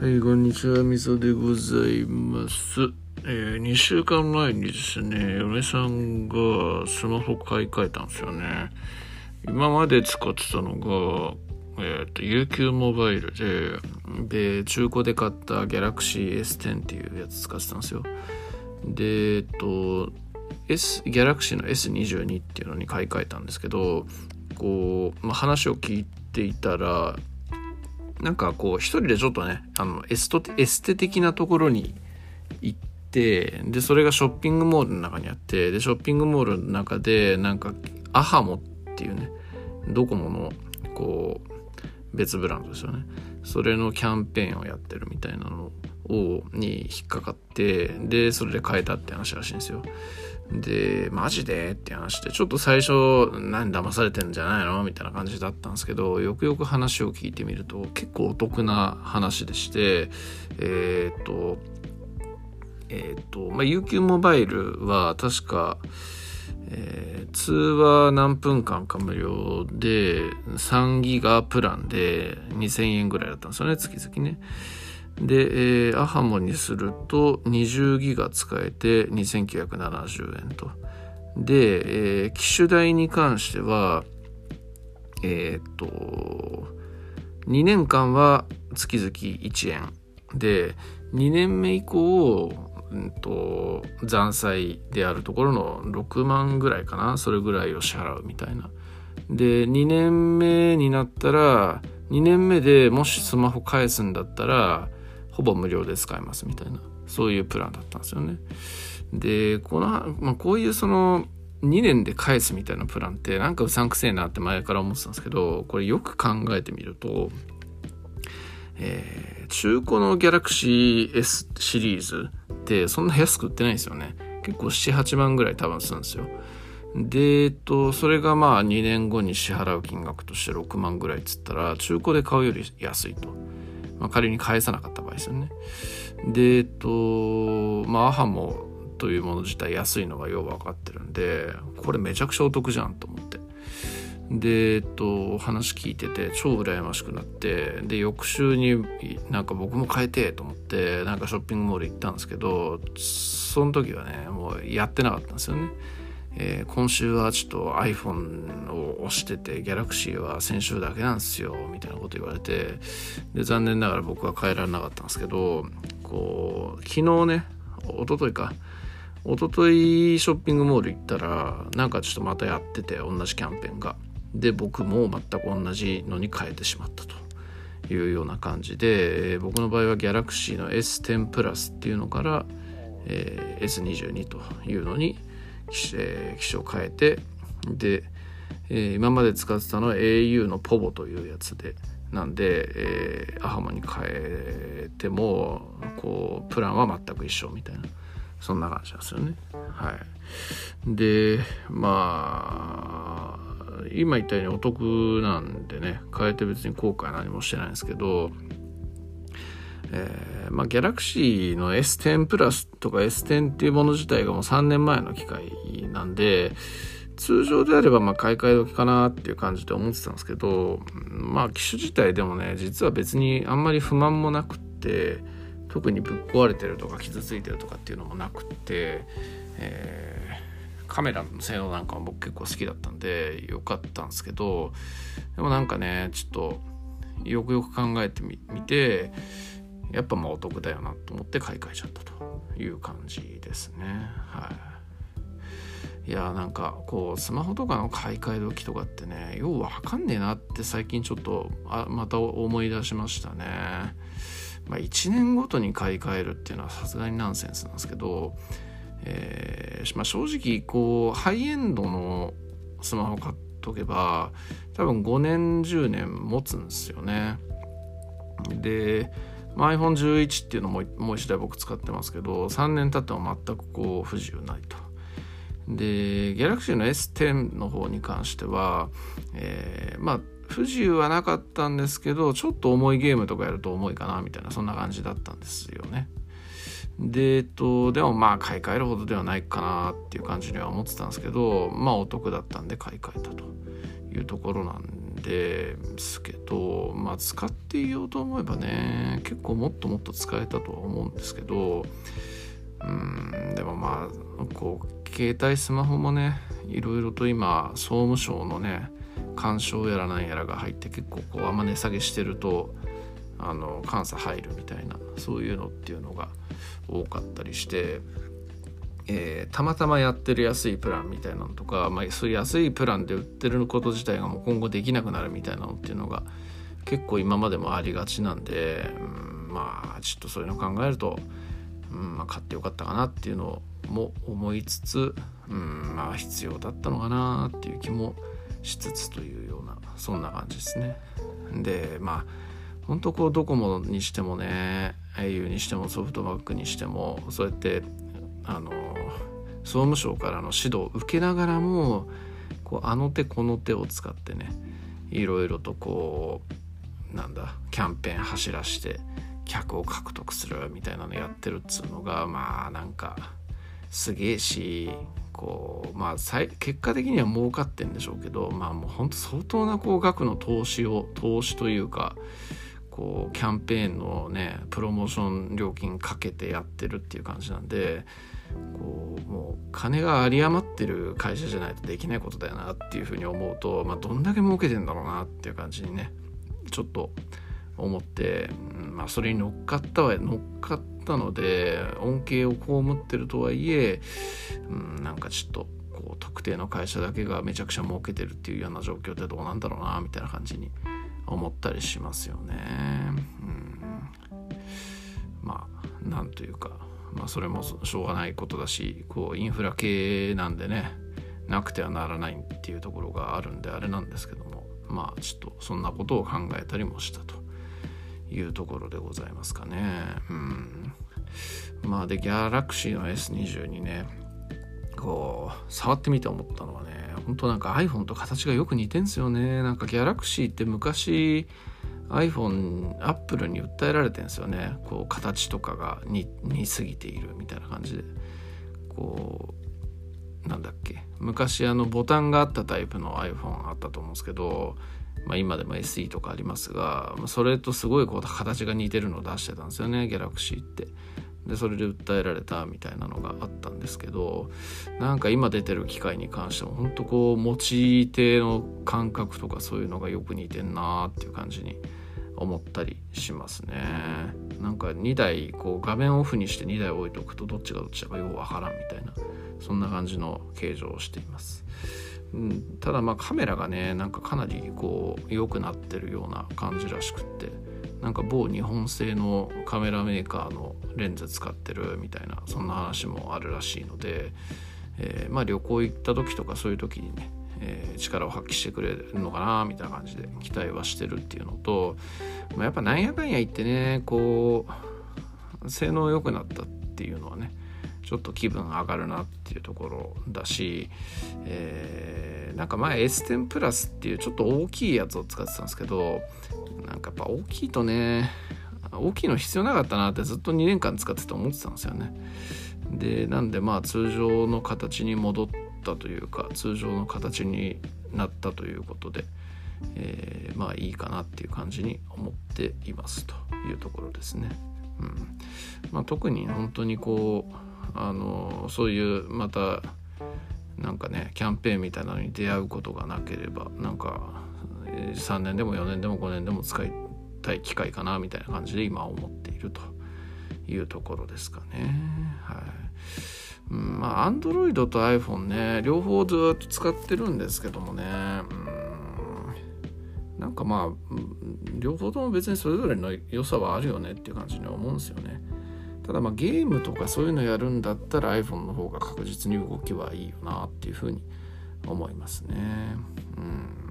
はい、こんにちは、みそでございます。えー、2週間前にですね、嫁さんがスマホ買い替えたんですよね。今まで使ってたのが、えっ、ー、と、UQ モバイルで、で、中古で買った Galaxy S10 っていうやつ使ってたんですよ。で、えっと、S、Galaxy の S22 っていうのに買い替えたんですけど、こう、まあ、話を聞いていたら、なんかこう一人でちょっとねあのエストエステ的なところに行ってでそれがショッピングモールの中にあってでショッピングモールの中でなんかアハモっていうねドコモのこう別ブランドですよね。それのキャンペーンをやってるみたいなのをに引っかかってでそれで変えたって話らしいんですよ。で、マジで？って話で、ちょっと最初、何騙されてんじゃないの？みたいな感じだったんですけど、よくよく話を聞いてみると、結構お得な話でして、えー、っと、えー、っと、まあ、UQ モバイルは確か、えー、通話何分間か無料で、3ギガプランで2000円ぐらいだったんですよね、月々ね。で、えー、アハモにすると20ギガ使えて2970円と。で、えー、機種代に関しては、えー、っと、2年間は月々1円。で、2年目以降、うんと、残債であるところの6万ぐらいかなそれぐらいを支払うみたいな。で、2年目になったら、2年目でもしスマホ返すんだったら、ほぼ無料で使えますみたいなそういうプランだったんですよね。でこの、まあ、こういうその2年で返すみたいなプランってなんかうさんくせえなって前から思ってたんですけどこれよく考えてみると、えー、中古の Galaxy S シリーズってそんな安く売ってないんですよね結構78万ぐらい多分するんですよで、えっと、それがまあ2年後に支払う金額として6万ぐらいっつったら中古で買うより安いと。まあ、仮に返さなかった場合ですよね。で、えっと、まあ、アハモというもの自体安いのがよう分かってるんで、これめちゃくちゃお得じゃんと思って。で、えっと、話聞いてて超羨ましくなって、で、翌週になんか僕も変えてと思って、なんかショッピングモール行ったんですけど、その時はね、もうやってなかったんですよね。えー、今週はちょっと iPhone を押してて Galaxy は先週だけなんですよみたいなこと言われてで残念ながら僕は変えられなかったんですけどこう昨日ね一昨日か一昨日ショッピングモール行ったらなんかちょっとまたやってて同じキャンペーンが。で僕も全く同じのに変えてしまったと。いうような感じで、えー、僕の場合は Galaxy の S10 プラスっていうのから、えー、S22 というのにえー、機種を変えてで、えー、今まで使ってたのは au の POVO というやつでなんで、えー、アハモに変えてもこうプランは全く一緒みたいなそんな感じなんですよね。はい、でまあ今言ったようにお得なんでね変えて別に後悔何もしてないんですけどえ、まあ、ギャラクシーの S10 プラスとか S10 っていうもの自体がもう3年前の機械なんで、通常であればまあ買い替え時かなっていう感じで思ってたんですけど、まあ機種自体でもね、実は別にあんまり不満もなくって、特にぶっ壊れてるとか傷ついてるとかっていうのもなくって、えー、カメラの性能なんかも僕結構好きだったんで良かったんですけど、でもなんかね、ちょっとよくよく考えてみて、やっぱまあお得だよなと思って買い替えちゃったという感じですね。はい。いやなんかこうスマホとかの買い替え時とかってねようわかんねえなって最近ちょっとあまた思い出しましたね。まあ1年ごとに買い替えるっていうのはさすがにナンセンスなんですけど、えーまあ、正直こうハイエンドのスマホ買っとけば多分5年10年持つんですよね。で iPhone11 っていうのももう一台僕使ってますけど3年経っても全くこう不自由ないと。で Galaxy の S10 の方に関しては、えー、まあ不自由はなかったんですけどちょっと重いゲームとかやると重いかなみたいなそんな感じだったんですよね。で、えっと、でもまあ買い替えるほどではないかなっていう感じには思ってたんですけどまあお得だったんで買い替えたというところなんでですけどまあ使っていようと思えばね結構もっともっと使えたとは思うんですけどうんでもまあこう携帯スマホもねいろいろと今総務省のね干渉やらなんやらが入って結構こうあんま値下げしてるとあの監査入るみたいなそういうのっていうのが多かったりしてえー、たまたまやってる安いプランみたいなのとか、まあ、そういう安いプランで売ってること自体がもう今後できなくなるみたいなのっていうのが結構今までもありがちなんで、うん、まあちょっとそういうの考えると、うんまあ、買ってよかったかなっていうのも思いつつ、うん、まあ必要だったのかなっていう気もしつつというようなそんな感じですね。でまあ本当こうドコモにしてもね au にしてもソフトバンクにしてもそうやってあの総務省からの指導を受けながらもこうあの手この手を使ってねいろいろとこうなんだキャンペーン走らして客を獲得するみたいなのやってるっつうのがまあなんかすげえしこうまあ結果的には儲かってんでしょうけどまあもうほんと相当なこう額の投資を投資というかこうキャンペーンのねプロモーション料金かけてやってるっていう感じなんでこうもう金が有り余ってる会社じゃないとできないことだよなっていうふうに思うと、まあ、どんだけ儲けてんだろうなっていう感じにねちょっと思って、まあ、それに乗っかったは乗っかったので恩恵を被ってるとはいえ、うん、なんかちょっとこう特定の会社だけがめちゃくちゃ儲けてるっていうような状況ってどうなんだろうなみたいな感じに思ったりしますよね。うん、まあなんというかまあ、それもしょうがないことだしこうインフラ系なんでねなくてはならないっていうところがあるんであれなんですけどもまあちょっとそんなことを考えたりもしたと。いうところでございますかね。うん、まあでギャラクシーの S22 ね。こう触ってみて思ったのはね本当なんか iPhone と形がよく似てんすよね。なんかギャラクシーって昔 iPhone、Apple に訴えられてるんですよね。こう形とかが似似すぎているみたいな感じで。こう、なんだっけ。昔あのボタンがあったタイプの iPhone あったと思うんですけど、まあ、今でも SE とかありますが、それとすごいこう形が似てるのを出してたんですよね、Galaxy って。でそれで訴えられたみたいなのがあったんですけどなんか今出てる機械に関しても本当こう持ち手の感覚とかそういうのがよく似てんなーっていう感じに思ったりしますね。なんか2台こう画面オフにして2台置いとくとどっちがどっちだかよくわからんみたいなそんな感じの形状をしています、うん、ただまあカメラがねなんかかなりこう良くなってるような感じらしくってなんか某日本製のカメラメーカーのレンズ使ってるみたいなそんな話もあるらしいので、えー、まあ旅行行った時とかそういう時にねえー、力を発揮してくれるのかなみたいな感じで期待はしてるっていうのと、まあ、やっぱなんやかんや言ってねこう性能良くなったっていうのはねちょっと気分上がるなっていうところだし、えー、なんか前 S10 プラスっていうちょっと大きいやつを使ってたんですけどかやっぱ大きいとね大きいの必要なかったなってずっと2年間使ってて思ってたんですよね。でなんでまあ通常の形に戻ったというか通常の形になったということで、えー、まあいいかなっていう感じに思っていますというところですね。うんまあ、特に本当にこうあのそういうまたなんかねキャンペーンみたいなのに出会うことがなければなんか3年でも4年でも5年でも使いたい機会かなみたいな感じで今思っているというところですかね。はい、まあ Android と iPhone ね両方ずっと使ってるんですけどもね、うん、なんかまあ両方とも別にそれぞれの良さはあるよねっていう感じに思うんですよね。ただまあゲームとかそういうのやるんだったら iPhone の方が確実に動きはいいよなっていうふうに思いますね。うん。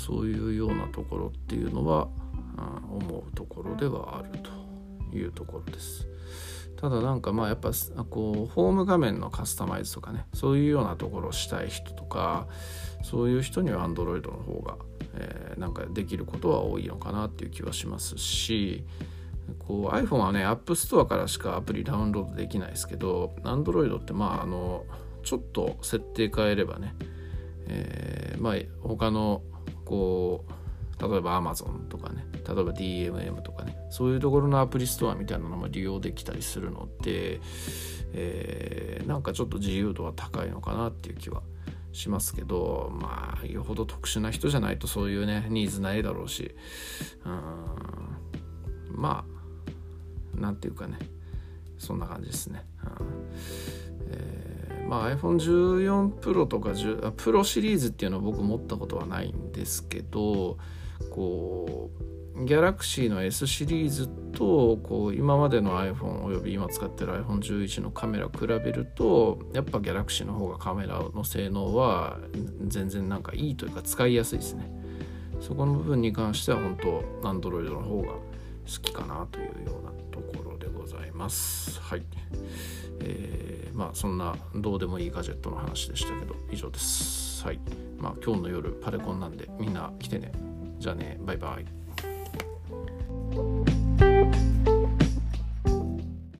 そういうようなところっていうのは、うん、思うところではあるというところです。ただなんかまあやっぱこうホーム画面のカスタマイズとかねそういうようなところをしたい人とかそういう人には Android の方が、えー、なんかできることは多いのかなっていう気はしますしこう iPhone はね App Store からしかアプリダウンロードできないですけど Android ってまああのちょっと設定変えればね、えー、まあ他のこう例えば Amazon とかね例えば DMM とかねそういうところのアプリストアみたいなのも利用できたりするので、えー、なんかちょっと自由度は高いのかなっていう気はしますけどまあよほど特殊な人じゃないとそういうねニーズないだろうしうんまあなんていうかねそんな感じですね。うん、まあ、iPhone14 Pro とか10 Pro シリーズっていうのは僕持ったことはないんですけどこう Galaxy の S シリーズとこう今までの iPhone および今使ってる iPhone11 のカメラ比べるとやっぱ Galaxy の方がカメラの性能は全然なんかいいというか使いやすいですね。そこの部分に関しては本当 Android の方が好きかなというようなます。はい。えー、まあそんなどうでもいいガジェットの話でしたけど、以上です。はい。まあ今日の夜パレコンなんでみんな来てね。じゃあね、バイバイ。